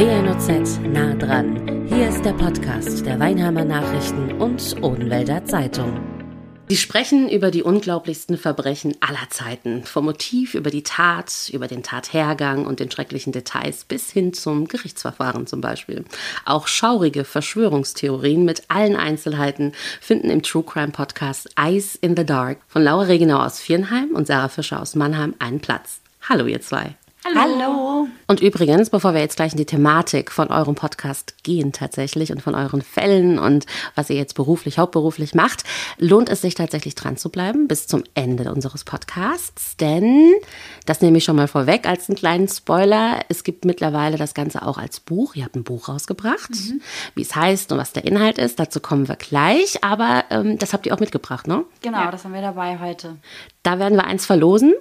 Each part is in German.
WNOZ nah dran. Hier ist der Podcast der Weinheimer Nachrichten und Odenwälder Zeitung. Die sprechen über die unglaublichsten Verbrechen aller Zeiten. Vom Motiv über die Tat, über den Tathergang und den schrecklichen Details bis hin zum Gerichtsverfahren zum Beispiel. Auch schaurige Verschwörungstheorien mit allen Einzelheiten finden im True Crime Podcast Eyes in the Dark von Laura Regenau aus Viernheim und Sarah Fischer aus Mannheim einen Platz. Hallo ihr zwei. Hallo. Hallo. Und übrigens, bevor wir jetzt gleich in die Thematik von eurem Podcast gehen tatsächlich und von euren Fällen und was ihr jetzt beruflich, hauptberuflich macht, lohnt es sich tatsächlich dran zu bleiben bis zum Ende unseres Podcasts. Denn, das nehme ich schon mal vorweg als einen kleinen Spoiler, es gibt mittlerweile das Ganze auch als Buch. Ihr habt ein Buch rausgebracht, mhm. wie es heißt und was der Inhalt ist. Dazu kommen wir gleich. Aber ähm, das habt ihr auch mitgebracht, ne? Genau, ja. das haben wir dabei heute. Da werden wir eins verlosen.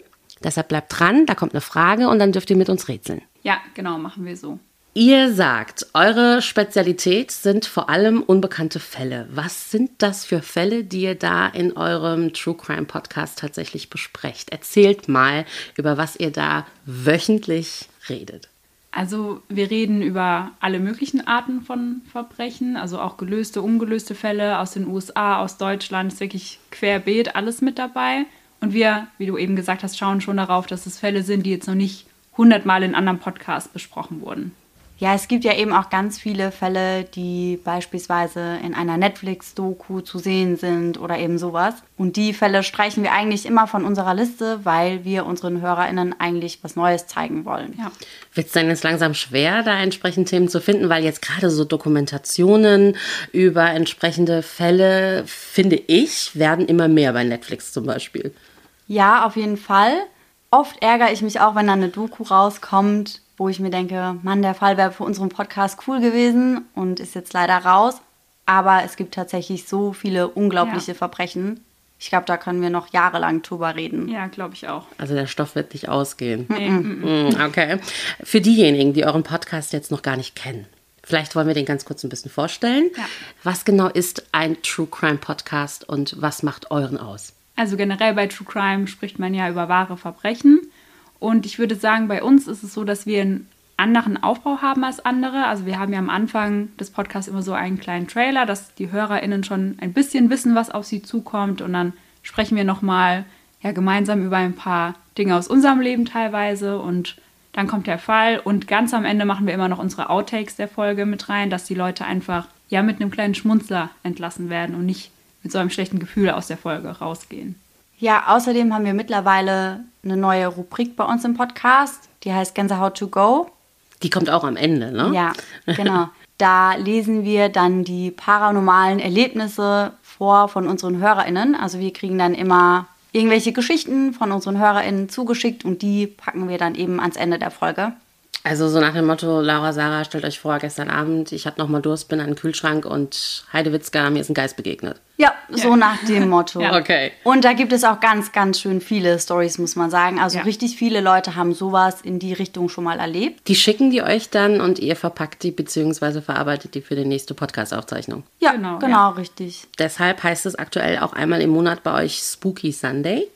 Deshalb bleibt dran, da kommt eine Frage und dann dürft ihr mit uns rätseln. Ja, genau, machen wir so. Ihr sagt, eure Spezialität sind vor allem unbekannte Fälle. Was sind das für Fälle, die ihr da in eurem True Crime Podcast tatsächlich besprecht? Erzählt mal, über was ihr da wöchentlich redet. Also wir reden über alle möglichen Arten von Verbrechen, also auch gelöste, ungelöste Fälle aus den USA, aus Deutschland, ist wirklich querbeet alles mit dabei. Und wir, wie du eben gesagt hast, schauen schon darauf, dass es Fälle sind, die jetzt noch nicht hundertmal in anderen Podcasts besprochen wurden. Ja, es gibt ja eben auch ganz viele Fälle, die beispielsweise in einer Netflix-Doku zu sehen sind oder eben sowas. Und die Fälle streichen wir eigentlich immer von unserer Liste, weil wir unseren HörerInnen eigentlich was Neues zeigen wollen. Ja. Wird es denn jetzt langsam schwer, da entsprechend Themen zu finden? Weil jetzt gerade so Dokumentationen über entsprechende Fälle, finde ich, werden immer mehr bei Netflix zum Beispiel. Ja, auf jeden Fall. Oft ärgere ich mich auch, wenn da eine Doku rauskommt, wo ich mir denke, Mann, der Fall wäre für unseren Podcast cool gewesen und ist jetzt leider raus. Aber es gibt tatsächlich so viele unglaubliche ja. Verbrechen. Ich glaube, da können wir noch jahrelang drüber reden. Ja, glaube ich auch. Also der Stoff wird nicht ausgehen. Nee. Mm, okay. Für diejenigen, die euren Podcast jetzt noch gar nicht kennen, vielleicht wollen wir den ganz kurz ein bisschen vorstellen. Ja. Was genau ist ein True Crime Podcast und was macht euren aus? Also generell bei True Crime spricht man ja über wahre Verbrechen. Und ich würde sagen, bei uns ist es so, dass wir einen anderen Aufbau haben als andere. Also wir haben ja am Anfang des Podcasts immer so einen kleinen Trailer, dass die HörerInnen schon ein bisschen wissen, was auf sie zukommt. Und dann sprechen wir nochmal ja, gemeinsam über ein paar Dinge aus unserem Leben teilweise. Und dann kommt der Fall. Und ganz am Ende machen wir immer noch unsere Outtakes der Folge mit rein, dass die Leute einfach ja mit einem kleinen Schmunzler entlassen werden und nicht mit so einem schlechten Gefühl aus der Folge rausgehen. Ja, außerdem haben wir mittlerweile eine neue Rubrik bei uns im Podcast, die heißt Gänsehaut to go. Die kommt auch am Ende, ne? Ja, genau. da lesen wir dann die paranormalen Erlebnisse vor von unseren HörerInnen. Also wir kriegen dann immer irgendwelche Geschichten von unseren HörerInnen zugeschickt und die packen wir dann eben ans Ende der Folge. Also so nach dem Motto, Laura, Sarah, stellt euch vor, gestern Abend, ich hatte nochmal Durst, bin an den Kühlschrank und Heidewitzka, mir ist ein Geist begegnet. Ja, so ja. nach dem Motto. ja. Okay. Und da gibt es auch ganz, ganz schön viele Stories, muss man sagen. Also ja. richtig viele Leute haben sowas in die Richtung schon mal erlebt. Die schicken die euch dann und ihr verpackt die bzw. verarbeitet die für die nächste Podcast-Aufzeichnung. Ja, genau, genau richtig. Deshalb heißt es aktuell auch einmal im Monat bei euch Spooky Sunday.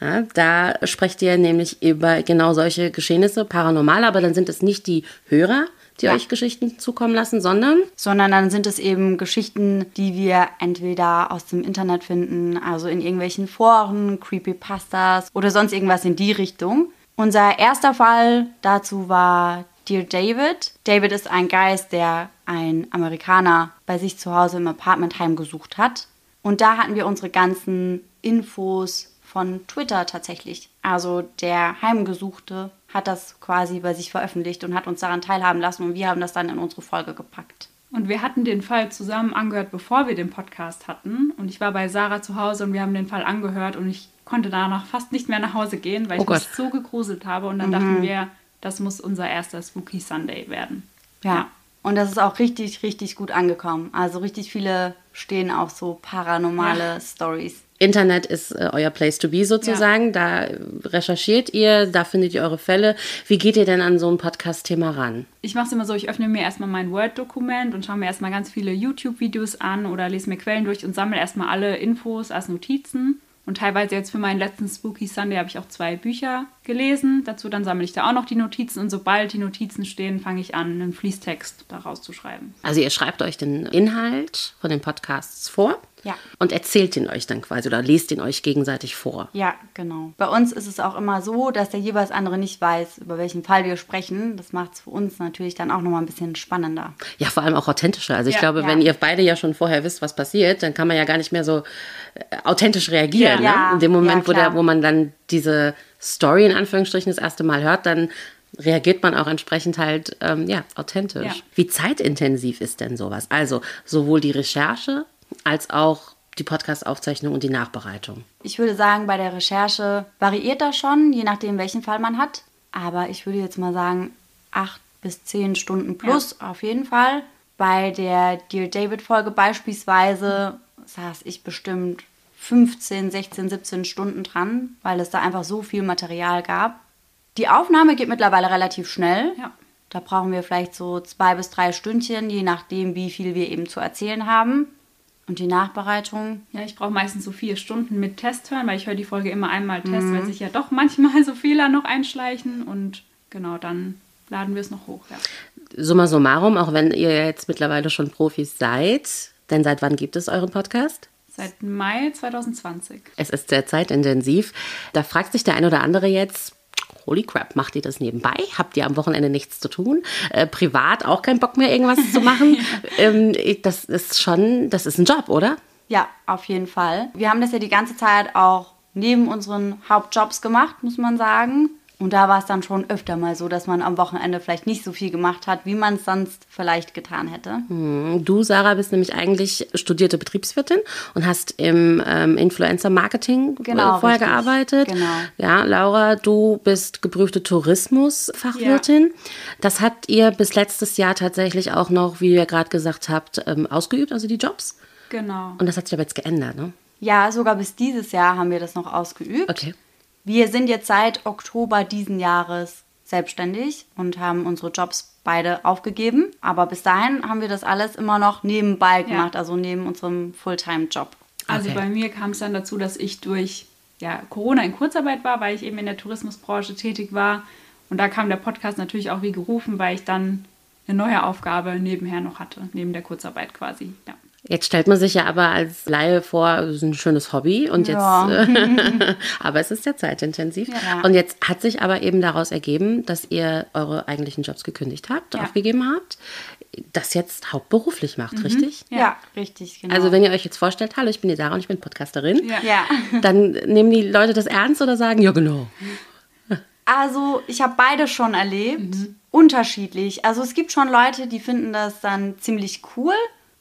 Ja, da sprecht ihr nämlich über genau solche Geschehnisse, paranormal, aber dann sind es nicht die Hörer, die ja. euch Geschichten zukommen lassen, sondern? Sondern dann sind es eben Geschichten, die wir entweder aus dem Internet finden, also in irgendwelchen Foren, Creepypastas oder sonst irgendwas in die Richtung. Unser erster Fall dazu war Dear David. David ist ein Geist, der ein Amerikaner bei sich zu Hause im Apartment heimgesucht hat. Und da hatten wir unsere ganzen Infos von Twitter tatsächlich. Also der Heimgesuchte hat das quasi bei sich veröffentlicht und hat uns daran teilhaben lassen und wir haben das dann in unsere Folge gepackt. Und wir hatten den Fall zusammen angehört, bevor wir den Podcast hatten. Und ich war bei Sarah zu Hause und wir haben den Fall angehört und ich konnte danach fast nicht mehr nach Hause gehen, weil oh ich Gott. mich so gegruselt habe. Und dann mhm. dachten wir, das muss unser erster Spooky Sunday werden. Ja. ja. Und das ist auch richtig, richtig gut angekommen. Also richtig viele stehen auf so paranormale ja. Stories. Internet ist äh, euer Place to be sozusagen. Ja. Da recherchiert ihr, da findet ihr eure Fälle. Wie geht ihr denn an so ein Podcast-Thema ran? Ich mache es immer so, ich öffne mir erstmal mein Word-Dokument und schaue mir erstmal ganz viele YouTube-Videos an oder lese mir Quellen durch und sammle erstmal alle Infos als Notizen. Und teilweise jetzt für meinen letzten Spooky Sunday habe ich auch zwei Bücher gelesen. Dazu dann sammle ich da auch noch die Notizen und sobald die Notizen stehen, fange ich an, einen Fließtext daraus zu schreiben. Also ihr schreibt euch den Inhalt von den Podcasts vor Ja. und erzählt ihn euch dann quasi oder lest ihn euch gegenseitig vor. Ja, genau. Bei uns ist es auch immer so, dass der jeweils andere nicht weiß, über welchen Fall wir sprechen. Das macht es für uns natürlich dann auch nochmal ein bisschen spannender. Ja, vor allem auch authentischer. Also ich Ja, glaube, ja. wenn ihr beide ja schon vorher wisst, was passiert, dann kann man ja gar nicht mehr so äh, authentisch reagieren. Ja. ne? In dem Moment, wo, der, wo man dann diese Story in Anführungsstrichen das erste Mal hört, dann reagiert man auch entsprechend halt ähm, ja, authentisch. Ja. Wie zeitintensiv ist denn sowas? Also sowohl die Recherche als auch die Podcast-Aufzeichnung und die Nachbereitung. Ich würde sagen, bei der Recherche variiert das schon, je nachdem, welchen Fall man hat. Aber ich würde jetzt mal sagen, acht bis zehn Stunden plus auf jeden Fall. Bei der Dear David-Folge beispielsweise saß ich bestimmt 15, 16, 17 Stunden dran, weil es da einfach so viel Material gab. Die Aufnahme geht mittlerweile relativ schnell. Ja. Da brauchen wir vielleicht so zwei bis drei Stündchen, je nachdem, wie viel wir eben zu erzählen haben. Und die Nachbereitung, Ja, ich brauche meistens so vier Stunden mit Test hören, weil ich höre die Folge immer einmal Test, weil sich ja doch manchmal so Fehler noch einschleichen und genau dann laden wir es noch hoch. Ja. Summa summarum, auch wenn ihr jetzt mittlerweile schon Profis seid, denn seit wann gibt es euren Podcast? Seit Mai 2020. Es ist sehr zeitintensiv. Da fragt sich der ein oder andere jetzt, holy crap, macht ihr das nebenbei? Habt ihr am Wochenende nichts zu tun? Äh, privat auch keinen Bock mehr, irgendwas zu machen? ähm, das ist schon, das ist ein Job, oder? Ja, auf jeden Fall. Wir haben das ja die ganze Zeit auch neben unseren Hauptjobs gemacht, muss man sagen. Und da war es dann schon öfter mal so, dass man am Wochenende vielleicht nicht so viel gemacht hat, wie man es sonst vielleicht getan hätte. Du, Sarah, bist nämlich eigentlich studierte Betriebswirtin und hast im ähm, Influencer-Marketing Genau, äh, vorher richtig. gearbeitet. Genau. Ja, Laura, du bist geprüfte Tourismusfachwirtin. Das habt ihr bis letztes Jahr tatsächlich auch noch, wie ihr gerade gesagt habt, ähm, ausgeübt, also die Jobs. Genau. Und das hat sich aber jetzt geändert, ne? Ja, sogar bis dieses Jahr haben wir das noch ausgeübt. Okay. Wir sind jetzt seit Oktober diesen Jahres selbstständig und haben unsere Jobs beide aufgegeben. Aber bis dahin haben wir das alles immer noch nebenbei gemacht, also neben unserem Fulltime-Job. Also Okay. bei mir kam es dann dazu, dass ich durch ja, Corona in Kurzarbeit war, weil ich eben in der Tourismusbranche tätig war. Und da kam der Podcast natürlich auch wie gerufen, weil ich dann eine neue Aufgabe nebenher noch hatte, neben der Kurzarbeit quasi. Ja. Jetzt stellt man sich ja aber als Laie vor, es ist ein schönes Hobby und jetzt, Ja. äh, aber es ist sehr zeitintensiv. Ja. Und jetzt hat sich aber eben daraus ergeben, dass ihr eure eigentlichen Jobs gekündigt habt, Ja. aufgegeben habt, das jetzt hauptberuflich macht, richtig? Ja, richtig, genau. Also wenn ihr euch jetzt vorstellt, hallo, ich bin die Sarah und ich bin Podcasterin, Ja. ja. dann nehmen die Leute das ernst oder sagen, ja genau. Also, ich habe beide schon erlebt. Unterschiedlich. Also, es gibt schon Leute, die finden das dann ziemlich cool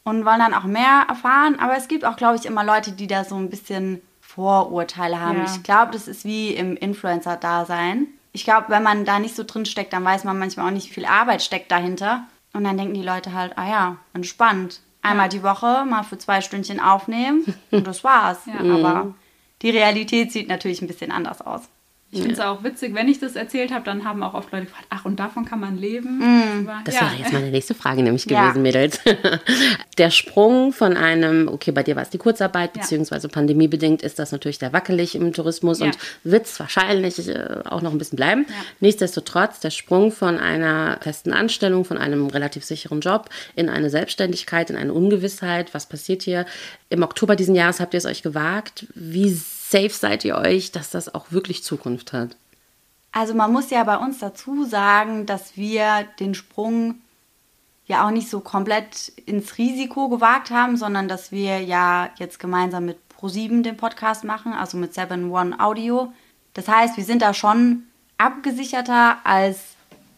und wollen dann auch mehr erfahren. Aber es gibt auch, glaube ich, immer Leute, die da so ein bisschen Vorurteile haben. Ja. Ich glaube, das ist wie im Influencer-Dasein. Ich glaube, wenn man da nicht so drin steckt, dann weiß man manchmal auch nicht, wie viel Arbeit steckt dahinter. Und dann denken die Leute halt, ah ja, entspannt. Einmal die Woche mal für zwei Stündchen aufnehmen und das war's. Ja. Aber die Realität sieht natürlich ein bisschen anders aus. Ich finde es auch witzig, wenn ich das erzählt habe, dann haben auch oft Leute gefragt, ach, und davon kann man leben? Aber, Das ja. wäre jetzt meine nächste Frage nämlich Ja. gewesen, Mädels. Der Sprung von einem, okay, bei dir war es die Kurzarbeit, Ja. beziehungsweise pandemiebedingt ist das natürlich sehr wackelig im Tourismus Ja. und wird es wahrscheinlich äh, auch noch ein bisschen bleiben. Ja. Nichtsdestotrotz, der Sprung von einer festen Anstellung, von einem relativ sicheren Job in eine Selbstständigkeit, in eine Ungewissheit, was passiert hier? Im Oktober diesen Jahres habt ihr es euch gewagt. Wie safe seid ihr euch, dass das auch wirklich Zukunft hat? Also man muss ja bei uns dazu sagen, dass wir den Sprung ja auch nicht so komplett ins Risiko gewagt haben, sondern dass wir ja jetzt gemeinsam mit ProSieben den Podcast machen, also mit 7 One Audio. Das heißt, wir sind da schon abgesicherter, als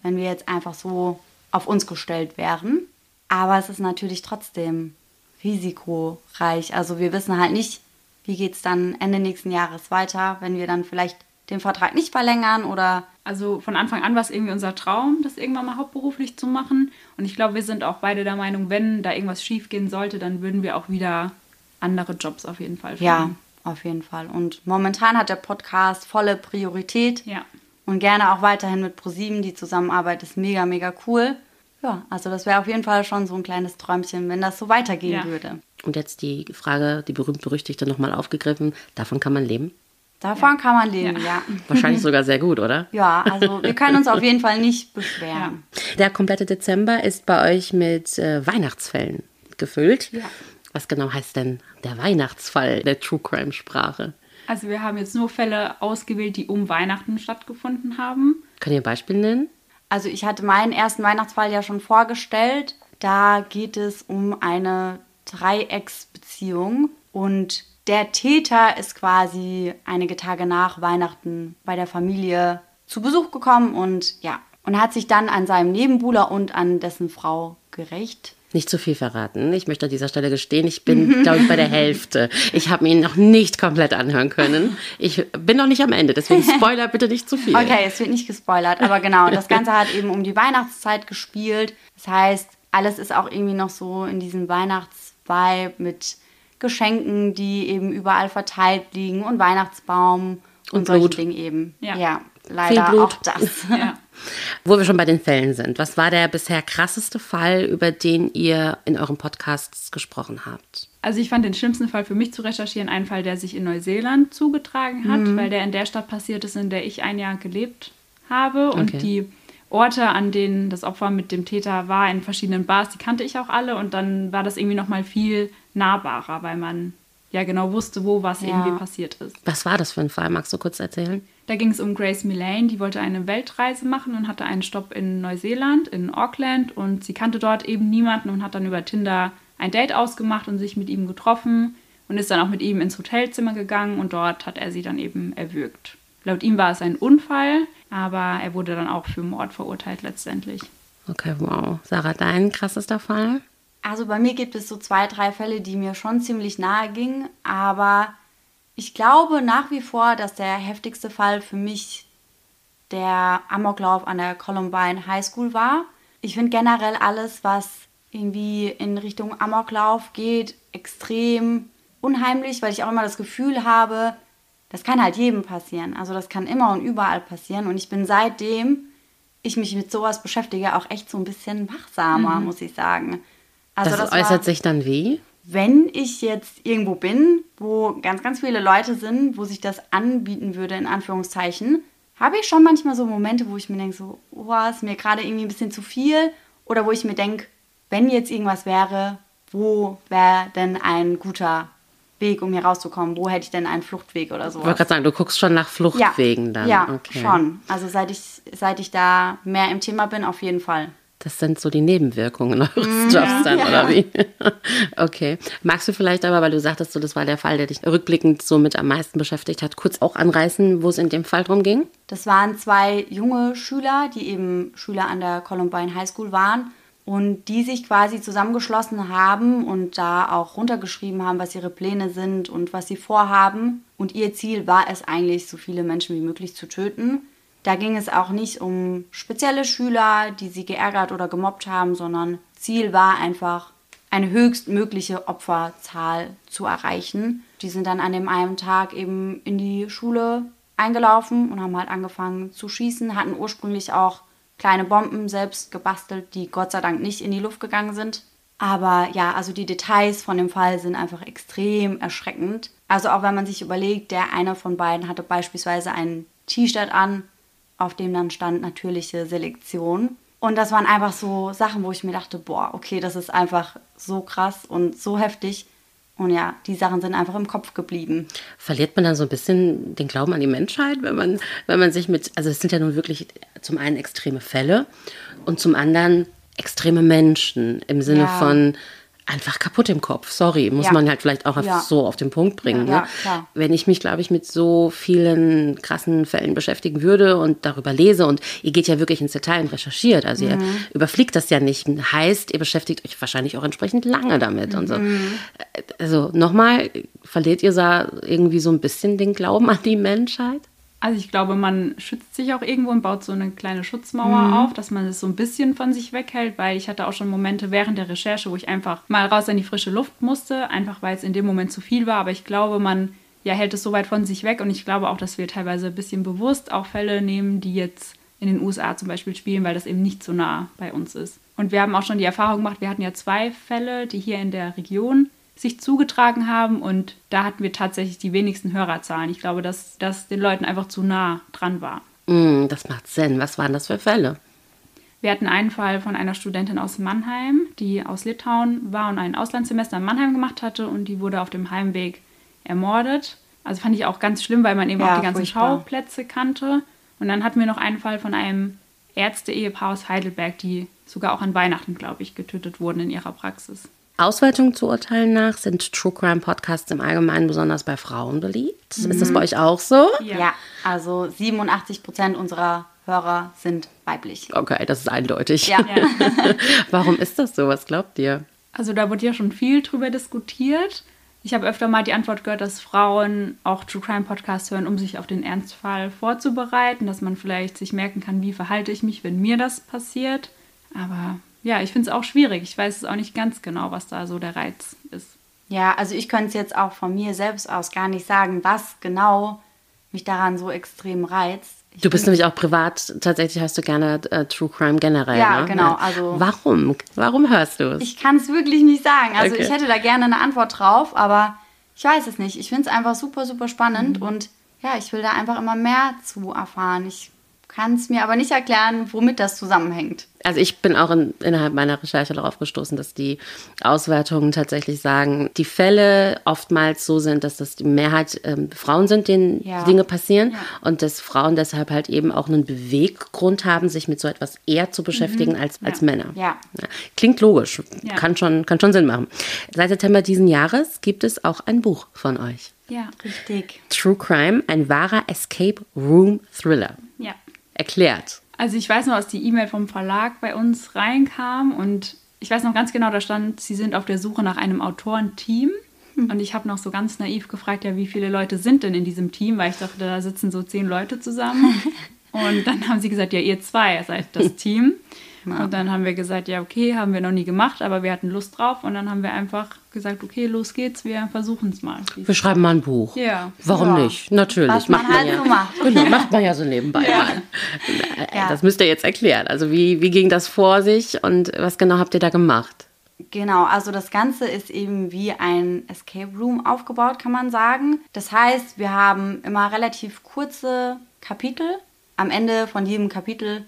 wenn wir jetzt einfach so auf uns gestellt wären. Aber es ist natürlich trotzdem risikoreich. Also wir wissen halt nicht, wie geht es dann Ende nächsten Jahres weiter, wenn wir dann vielleicht den Vertrag nicht verlängern oder Also von Anfang an war es irgendwie unser Traum, das irgendwann mal hauptberuflich zu machen. Und ich glaube, wir sind auch beide der Meinung, wenn da irgendwas schief gehen sollte, dann würden wir auch wieder andere Jobs auf jeden Fall finden. ja, auf jeden Fall. Und momentan hat der Podcast volle Priorität Ja. und gerne auch weiterhin mit ProSieben. Die Zusammenarbeit ist mega, mega cool. Ja, also das wäre auf jeden Fall schon so ein kleines Träumchen, wenn das so weitergehen Ja. würde. Und jetzt die Frage, die berühmt-berüchtigte nochmal aufgegriffen, davon kann man leben? Davon kann man leben, ja. Wahrscheinlich sogar sehr gut, oder? Ja, also wir können uns auf jeden Fall nicht beschweren. Der komplette Dezember ist bei euch mit äh, Weihnachtsfällen gefüllt. Ja. Was genau heißt denn der Weihnachtsfall der True Crime Sprache? Also wir haben jetzt nur Fälle ausgewählt, die um Weihnachten stattgefunden haben. Könnt ihr ein Beispiel nennen? Also ich hatte meinen ersten Weihnachtsfall ja schon vorgestellt. Da geht es um eine Dreiecksbeziehung und der Täter ist quasi einige Tage nach Weihnachten bei der Familie zu Besuch gekommen und ja, und hat sich dann an seinem Nebenbuhler und an dessen Frau gerecht. Nicht zu viel verraten. Ich möchte an dieser Stelle gestehen, ich bin, glaube ich, bei der Hälfte. Ich habe ihn noch nicht komplett anhören können. Ich bin noch nicht am Ende, deswegen Spoiler bitte nicht zu viel. Okay, es wird nicht gespoilert, aber genau, das Ganze hat eben um die Weihnachtszeit gespielt. Das heißt, alles ist auch irgendwie noch so in diesem Weihnachtsvibe mit Geschenken, die eben überall verteilt liegen und Weihnachtsbaum und, Und solche. Dinge eben. Ja. ja leider Blut. auch das. Ja. Wo wir schon bei den Fällen sind. Was war der bisher krasseste Fall, über den ihr in euren Podcasts gesprochen habt? Also ich fand den schlimmsten Fall für mich zu recherchieren einen Fall, der sich in Neuseeland zugetragen hat, weil der in der Stadt passiert ist, in der ich ein Jahr gelebt habe. Und Okay. die Orte, an denen das Opfer mit dem Täter war, in verschiedenen Bars, die kannte ich auch alle. Und dann war das irgendwie nochmal viel nahbarer, weil man ja genau wusste, wo was Ja. irgendwie passiert ist. Was war das für ein Fall? Magst du kurz erzählen? Da ging es um Grace Millane, die wollte eine Weltreise machen und hatte einen Stopp in Neuseeland, in Auckland. Und sie kannte dort eben niemanden und hat dann über Tinder ein Date ausgemacht und sich mit ihm getroffen und ist dann auch mit ihm ins Hotelzimmer gegangen und dort hat er sie dann eben erwürgt. Laut ihm war es ein Unfall, aber er wurde dann auch für Mord verurteilt letztendlich. Okay, wow. Sarah, dein krassester Fall? Also bei mir gibt es so zwei, drei Fälle, die mir schon ziemlich nahe gingen, aber ich glaube nach wie vor, dass der heftigste Fall für mich der Amoklauf an der Columbine High School war. Ich finde generell alles, was irgendwie in Richtung Amoklauf geht, extrem unheimlich, weil ich auch immer das Gefühl habe, das kann halt jedem passieren. Also das kann immer und überall passieren. Und ich bin seitdem ich mich mit sowas beschäftige, auch echt so ein bisschen wachsamer, muss ich sagen. Also das, war- äußert sich dann wie? wenn ich jetzt irgendwo bin, wo ganz, ganz viele Leute sind, wo sich das anbieten würde, in Anführungszeichen, habe ich schon manchmal so Momente, wo ich mir denke, so, oh, ist mir gerade irgendwie ein bisschen zu viel. Oder wo ich mir denke, wenn jetzt irgendwas wäre, wo wäre denn ein guter Weg, um hier rauszukommen? Wo hätte ich denn einen Fluchtweg oder Ich so? wollte gerade sagen, du guckst schon nach Fluchtwegen dann. Ja, okay. schon. Also seit ich, seit ich da mehr im Thema bin, auf jeden Fall. Das sind so die Nebenwirkungen eures Jobs dann, ja. oder wie? okay. Magst du vielleicht aber, weil du sagtest, so, das war der Fall, der dich rückblickend so mit am meisten beschäftigt hat, kurz auch anreißen, wo es in dem Fall drum ging? Das waren zwei junge Schüler, die eben Schüler an der Columbine High School waren und die sich quasi zusammengeschlossen haben und da auch runtergeschrieben haben, was ihre Pläne sind und was sie vorhaben. Und ihr Ziel war es eigentlich, so viele Menschen wie möglich zu töten. Da ging es auch nicht um spezielle Schüler, die sie geärgert oder gemobbt haben, sondern Ziel war einfach, eine höchstmögliche Opferzahl zu erreichen. Die sind dann an dem einen Tag eben in die Schule eingelaufen und haben halt angefangen zu schießen, hatten ursprünglich auch kleine Bomben selbst gebastelt, die Gott sei Dank nicht in die Luft gegangen sind. Aber ja, also die Details von dem Fall sind einfach extrem erschreckend. Also auch wenn man sich überlegt, der eine von beiden hatte beispielsweise ein T-Shirt an, auf dem dann stand natürliche Selektion. Und das waren einfach so Sachen, wo ich mir dachte, boah, okay, das ist einfach so krass und so heftig. Und ja, die Sachen sind einfach im Kopf geblieben. Verliert man dann so ein bisschen den Glauben an die Menschheit, wenn man, wenn man sich mit, also es sind ja nun wirklich zum einen extreme Fälle und zum anderen extreme Menschen im Sinne Ja. von einfach kaputt im Kopf. Sorry, muss Ja. man halt vielleicht auch Ja. so auf den Punkt bringen. Ja, ne? klar. Wenn ich mich, glaube ich, mit so vielen krassen Fällen beschäftigen würde und darüber lese und ihr geht ja wirklich ins Detail und recherchiert, also Mhm. ihr überfliegt das ja nicht. Heißt, ihr beschäftigt euch wahrscheinlich auch entsprechend lange damit und so. Mhm. Also nochmal, verliert ihr da irgendwie so ein bisschen den Glauben an die Menschheit? Also ich glaube, man schützt sich auch irgendwo und baut so eine kleine Schutzmauer auf, dass man es so ein bisschen von sich weghält, weil ich hatte auch schon Momente während der Recherche, wo ich einfach mal raus in die frische Luft musste, einfach weil es in dem Moment zu viel war. Aber ich glaube, man ja, hält es so weit von sich weg und ich glaube auch, dass wir teilweise ein bisschen bewusst auch Fälle nehmen, die jetzt in den USA zum Beispiel spielen, weil das eben nicht so nah bei uns ist. Und wir haben auch schon die Erfahrung gemacht, wir hatten ja zwei Fälle, die hier in der Region sich zugetragen haben und da hatten wir tatsächlich die wenigsten Hörerzahlen. Ich glaube, dass das den Leuten einfach zu nah dran war. Mm, das macht Sinn. Was waren das für Fälle? Wir hatten einen Fall von einer Studentin aus Mannheim, die aus Litauen war und ein Auslandssemester in Mannheim gemacht hatte und die wurde auf dem Heimweg ermordet. Also fand ich auch ganz schlimm, weil man eben Ja, auch die ganzen furchtbar. Schauplätze kannte. Und dann hatten wir noch einen Fall von einem Ärzte-Ehepaar aus Heidelberg, die sogar auch an Weihnachten, glaube ich, getötet wurden in ihrer Praxis. Auswertungen zu Urteilen nach sind True Crime Podcasts im Allgemeinen besonders bei Frauen beliebt. Ist das bei euch auch so? Ja, also 87 Prozent unserer Hörer sind weiblich. Okay, das ist eindeutig. Ja. Ja. Warum ist das so? Was glaubt ihr? Also da wurde ja schon viel drüber diskutiert. Ich habe öfter mal die Antwort gehört, dass Frauen auch True Crime Podcasts hören, um sich auf den Ernstfall vorzubereiten, dass man vielleicht sich merken kann, wie verhalte ich mich, wenn mir das passiert. Aber ja, ich finde es auch schwierig. Ich weiß es auch nicht ganz genau, was da so der Reiz ist. Ja, also ich könnte es jetzt auch von mir selbst aus gar nicht sagen, was genau mich daran so extrem reizt. Ich Du bist nämlich auch privat, tatsächlich hörst du gerne äh, True Crime generell. Ja, ne? genau, also- Warum? Warum hörst du es? Ich kann es wirklich nicht sagen. Also Okay. ich hätte da gerne eine Antwort drauf, aber ich weiß es nicht. Ich finde es einfach super, super spannend und ja, ich will da einfach immer mehr zu erfahren. Ich kann es mir aber nicht erklären, womit das zusammenhängt. Also ich bin auch in, innerhalb meiner Recherche darauf gestoßen, dass die Auswertungen tatsächlich sagen, die Fälle oftmals so sind, dass das die Mehrheit ähm, Frauen sind, denen Ja. Dinge passieren und dass Frauen deshalb halt eben auch einen Beweggrund haben, sich mit so etwas eher zu beschäftigen als, als Männer. Ja. Klingt logisch, Ja. kann, schon, kann schon Sinn machen. Seit September diesen Jahres gibt es auch ein Buch von euch. Ja, Richtig. True Crime, ein wahrer Escape Room Thriller. ja. Erklärt. Also ich weiß noch, dass die E-Mail vom Verlag bei uns reinkam und ich weiß noch ganz genau, da stand, sie sind auf der Suche nach einem Autorenteam. Und ich habe noch so ganz naiv gefragt, ja, wie viele Leute sind denn in diesem Team? Weil ich dachte, da sitzen so zehn Leute zusammen. Und dann haben sie gesagt, ja, ihr zwei seid das Team. Und dann haben wir gesagt, ja, okay, haben wir noch nie gemacht, aber wir hatten Lust drauf. Und dann haben wir einfach gesagt, okay, los geht's, wir versuchen es mal. Wir schreiben mal ein Buch. Ja. Warum Ja. nicht? Natürlich. Was man halt ja. so macht. Genau, macht man ja so nebenbei Ja. mal. Ja. Das müsst ihr jetzt erklären. Also wie, wie ging das vor sich und was genau habt ihr da gemacht? Genau, also das Ganze ist eben wie ein Escape Room aufgebaut, kann man sagen. Das heißt, wir haben immer relativ kurze Kapitel. Am Ende von jedem Kapitel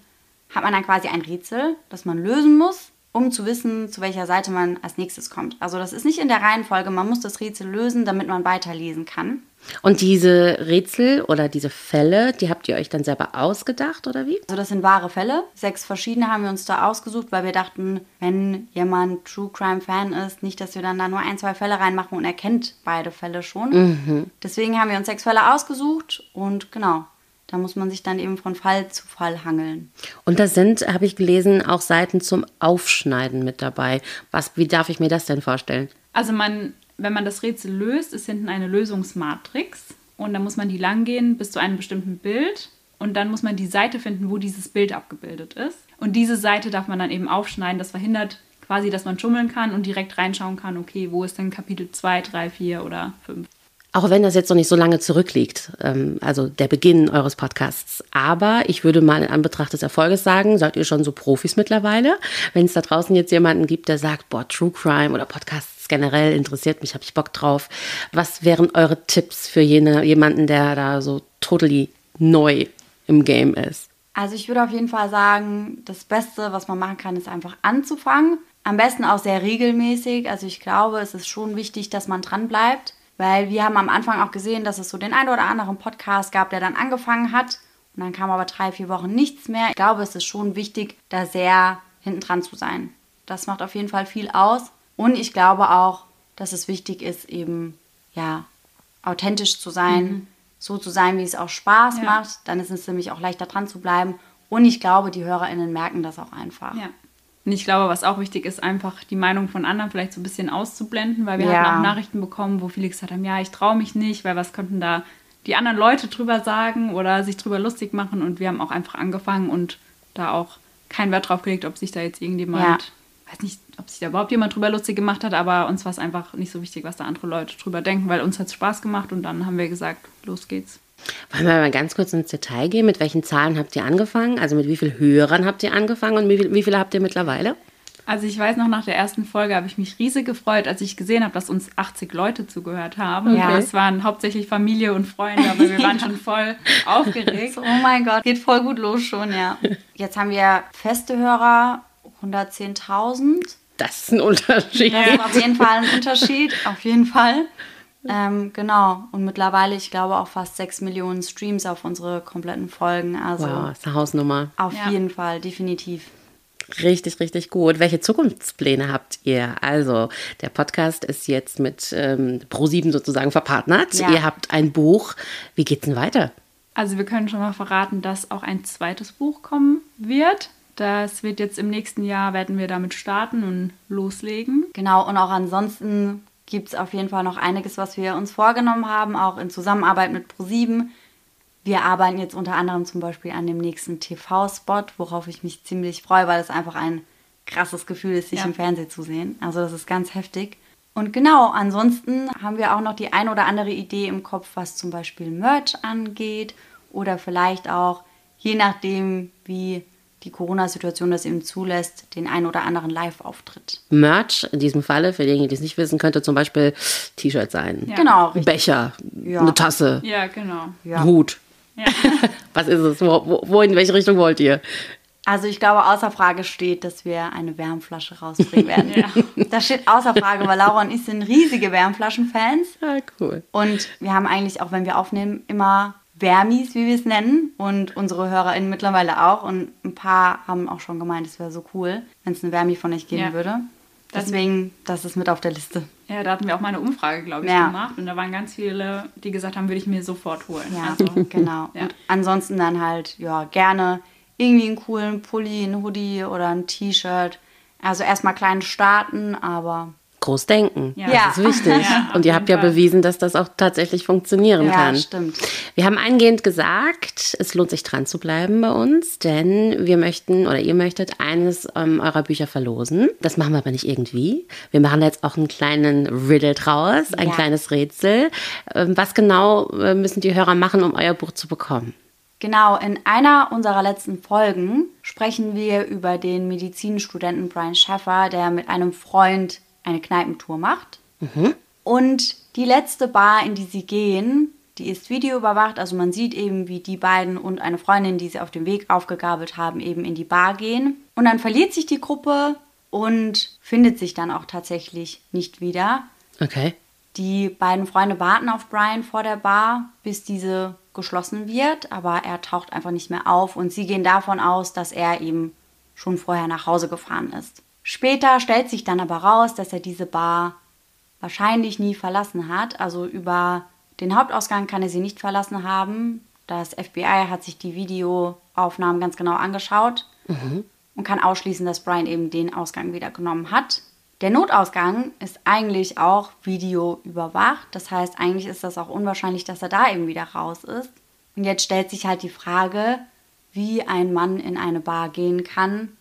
hat man dann quasi ein Rätsel, das man lösen muss, um zu wissen, zu welcher Seite man als nächstes kommt. Also das ist nicht in der Reihenfolge, man muss das Rätsel lösen, damit man weiterlesen kann. Und diese Rätsel oder diese Fälle, die habt ihr euch dann selber ausgedacht oder wie? Also das sind wahre Fälle. Sechs verschiedene haben wir uns da ausgesucht, weil wir dachten, wenn jemand True Crime Fan ist, nicht, dass wir dann da nur ein, zwei Fälle reinmachen und er kennt beide Fälle schon. Deswegen haben wir uns sechs Fälle ausgesucht und genau, da muss man sich dann eben von Fall zu Fall hangeln. Und da sind, habe ich gelesen, auch Seiten zum Aufschneiden mit dabei. Was, wie darf ich mir das denn vorstellen? Also man, wenn man das Rätsel löst, ist hinten eine Lösungsmatrix und dann muss man die lang gehen bis zu einem bestimmten Bild und dann muss man die Seite finden, wo dieses Bild abgebildet ist. Und diese Seite darf man dann eben aufschneiden. Das verhindert quasi, dass man schummeln kann und direkt reinschauen kann, okay, wo ist denn Kapitel 2, 3, 4 oder 5. Auch wenn das jetzt noch nicht so lange zurückliegt, ähm, also der Beginn eures Podcasts. Aber ich würde mal in Anbetracht des Erfolges sagen, seid ihr schon so Profis mittlerweile. Wenn es da draußen jetzt jemanden gibt, der sagt, boah, True Crime oder Podcasts generell interessiert mich, habe ich Bock drauf. Was wären eure Tipps für jene, jemanden, der da so totally neu im Game ist? Also ich würde auf jeden Fall sagen, das Beste, was man machen kann, ist einfach anzufangen. Am besten auch sehr regelmäßig. Also ich glaube, es ist schon wichtig, dass man dran bleibt, weil wir haben am Anfang auch gesehen, dass es so den einen oder anderen Podcast gab, der dann angefangen hat und dann kam aber drei, vier Wochen nichts mehr. Ich glaube, es ist schon wichtig, da sehr hinten dran zu sein. Das macht auf jeden Fall viel aus und ich glaube auch, dass es wichtig ist, eben ja authentisch zu sein, so zu sein, wie es auch Spaß Ja. macht. Dann ist es nämlich auch leichter dran zu bleiben. Und ich glaube, die HörerInnen merken das auch einfach. Ja. Und ich glaube, was auch wichtig ist, einfach die Meinung von anderen vielleicht so ein bisschen auszublenden, weil wir Ja. hatten auch Nachrichten bekommen, wo viele gesagt haben, ja, ich traue mich nicht, weil was könnten da die anderen Leute drüber sagen oder sich drüber lustig machen und wir haben auch einfach angefangen und da auch keinen Wert drauf gelegt, ob sich da jetzt irgendjemand, Ja. weiß nicht, ob sich da überhaupt jemand drüber lustig gemacht hat, aber uns war es einfach nicht so wichtig, was da andere Leute drüber denken, weil uns hat es Spaß gemacht und dann haben wir gesagt, los geht's. Wollen wir mal ganz kurz ins Detail gehen? Mit welchen Zahlen habt ihr angefangen? Also mit wie vielen Hörern habt ihr angefangen und wie, viel, wie viele habt ihr mittlerweile? Also ich weiß noch, nach der ersten Folge habe ich mich riesig gefreut, als ich gesehen habe, dass uns 80 Leute zugehört haben. Ja. Ja. Es waren hauptsächlich Familie und Freunde, aber wir waren schon voll aufgeregt. Oh mein Gott, geht voll gut los schon, ja. Jetzt haben wir feste Hörer, 110.000. Das ist ein Unterschied. Das ist auf jeden Fall ein Unterschied, auf jeden Fall. Ähm, genau. Und mittlerweile, ich glaube, auch fast 6 Millionen Streams auf unsere kompletten Folgen. Also Wow, ist eine Hausnummer. auf Ja. jeden Fall, definitiv. Richtig, richtig gut. Welche Zukunftspläne habt ihr? Also, der Podcast ist jetzt mit ähm, Pro7 sozusagen verpartnert. Ja. Ihr habt ein Buch. Wie geht's denn weiter? Also wir können schon mal verraten, dass auch ein zweites Buch kommen wird. Das wird jetzt im nächsten Jahr, werden wir damit starten und loslegen. Genau, und auch ansonsten gibt es auf jeden Fall noch einiges, was wir uns vorgenommen haben, auch in Zusammenarbeit mit ProSieben. Wir arbeiten jetzt unter anderem zum Beispiel an dem nächsten TV-Spot, worauf ich mich ziemlich freue, weil es einfach ein krasses Gefühl ist, sich Ja. im Fernsehen zu sehen. Also das ist ganz heftig. Und genau, ansonsten haben wir auch noch die ein oder andere Idee im Kopf, was zum Beispiel Merch angeht oder vielleicht auch, je nachdem, wie die Corona-Situation das eben zulässt, den ein oder anderen Live-Auftritt. Merch, in diesem Falle, für diejenigen, die es nicht wissen, könnte zum Beispiel T-Shirt sein. Ja. Genau, richtig. Becher, Ja. eine Tasse, Ja, genau. Ja. Hut. Ja. Was ist es? Wo, wo, in welche Richtung wollt ihr? Also ich glaube, außer Frage steht, dass wir eine Wärmflasche rausbringen werden. Ja. Das steht außer Frage, weil Laura und ich sind riesige Wärmflaschen-Fans. Ah, cool. Und wir haben eigentlich, auch wenn wir aufnehmen, immer Wärmis, wie wir es nennen. Und unsere HörerInnen mittlerweile auch. Und ein paar haben auch schon gemeint, es wäre so cool, wenn es eine Wärmi von euch geben Ja. würde. Deswegen, das ist mit auf der Liste. ja, da hatten wir auch mal eine Umfrage, glaube ich, Ja. gemacht. Und da waren ganz viele, die gesagt haben, würde ich mir sofort holen. Ja, Also, genau. Ja. Und ansonsten dann halt, ja, gerne irgendwie einen coolen Pulli, ein Hoodie oder ein T-Shirt. Also erstmal klein starten, aber Groß denken. Ja. Das ist wichtig. Ja, Und ihr habt ja bewiesen, dass das auch tatsächlich funktionieren ja, kann. stimmt. Wir haben eingehend gesagt, es lohnt sich dran zu bleiben bei uns, denn wir möchten oder ihr möchtet eines ähm, eurer Bücher verlosen. Das machen wir aber nicht irgendwie. Wir machen jetzt auch einen kleinen Riddle draus, ein Ja. kleines Rätsel. Ähm, was genau äh, müssen die Hörer machen, um euer Buch zu bekommen? Genau, in einer unserer letzten Folgen sprechen wir über den Medizinstudenten Brian Schaffer, der mit einem Freund eine Kneipentour macht. Und die letzte Bar, in die sie gehen, die ist videoüberwacht. Also man sieht eben, wie die beiden und eine Freundin, die sie auf dem Weg aufgegabelt haben, eben in die Bar gehen. Und dann verliert sich die Gruppe und findet sich dann auch tatsächlich nicht wieder. Okay. Die beiden Freunde warten auf Brian vor der Bar, bis diese geschlossen wird, aber er taucht einfach nicht mehr auf und sie gehen davon aus, dass er eben schon vorher nach Hause gefahren ist. Später stellt sich dann aber raus, dass er diese Bar wahrscheinlich nie verlassen hat. Also über den Hauptausgang kann er sie nicht verlassen haben. Das FBI hat sich die Videoaufnahmen ganz genau angeschaut und kann ausschließen, dass Brian eben den Ausgang wieder genommen hat. Der Notausgang ist eigentlich auch videoüberwacht. Das heißt, eigentlich ist das auch unwahrscheinlich, dass er da eben wieder raus ist. Und jetzt stellt sich halt die Frage, wie ein Mann in eine Bar gehen kann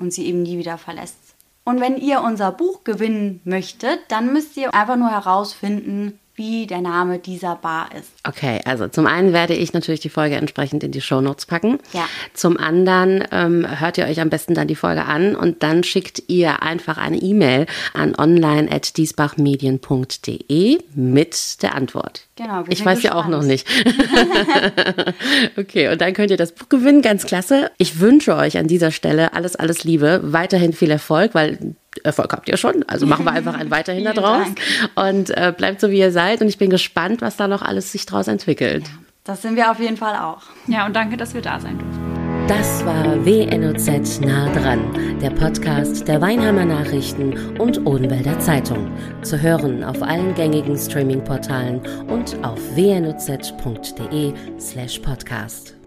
und sie eben nie wieder verlässt. Und wenn ihr unser Buch gewinnen möchtet, dann müsst ihr einfach nur herausfinden, wie der Name dieser Bar ist. Okay, also zum einen werde ich natürlich die Folge entsprechend in die Shownotes packen. Ja. Zum anderen ähm, hört ihr euch am besten dann die Folge an und dann schickt ihr einfach eine E-Mail an online.diesbachmedien.de mit der Antwort. Genau, Ich weiß ja auch gespannt. noch nicht. okay, und dann könnt ihr das Buch gewinnen, ganz klasse. Ich wünsche euch an dieser Stelle alles, alles Liebe, weiterhin viel Erfolg, weil Erfolg habt ihr schon. Also machen wir einfach ein weiterhin da draus Dank. und äh, bleibt so, wie ihr seid. Und ich bin gespannt, was da noch alles sich draus entwickelt. Das sind wir auf jeden Fall auch. Ja, und danke, dass wir da sein durften. Das war WNOZ nah dran, der Podcast der Weinheimer Nachrichten und Odenwälder Zeitung. Zu hören auf allen gängigen Streaming-Portalen und auf wnoz.de slash podcast.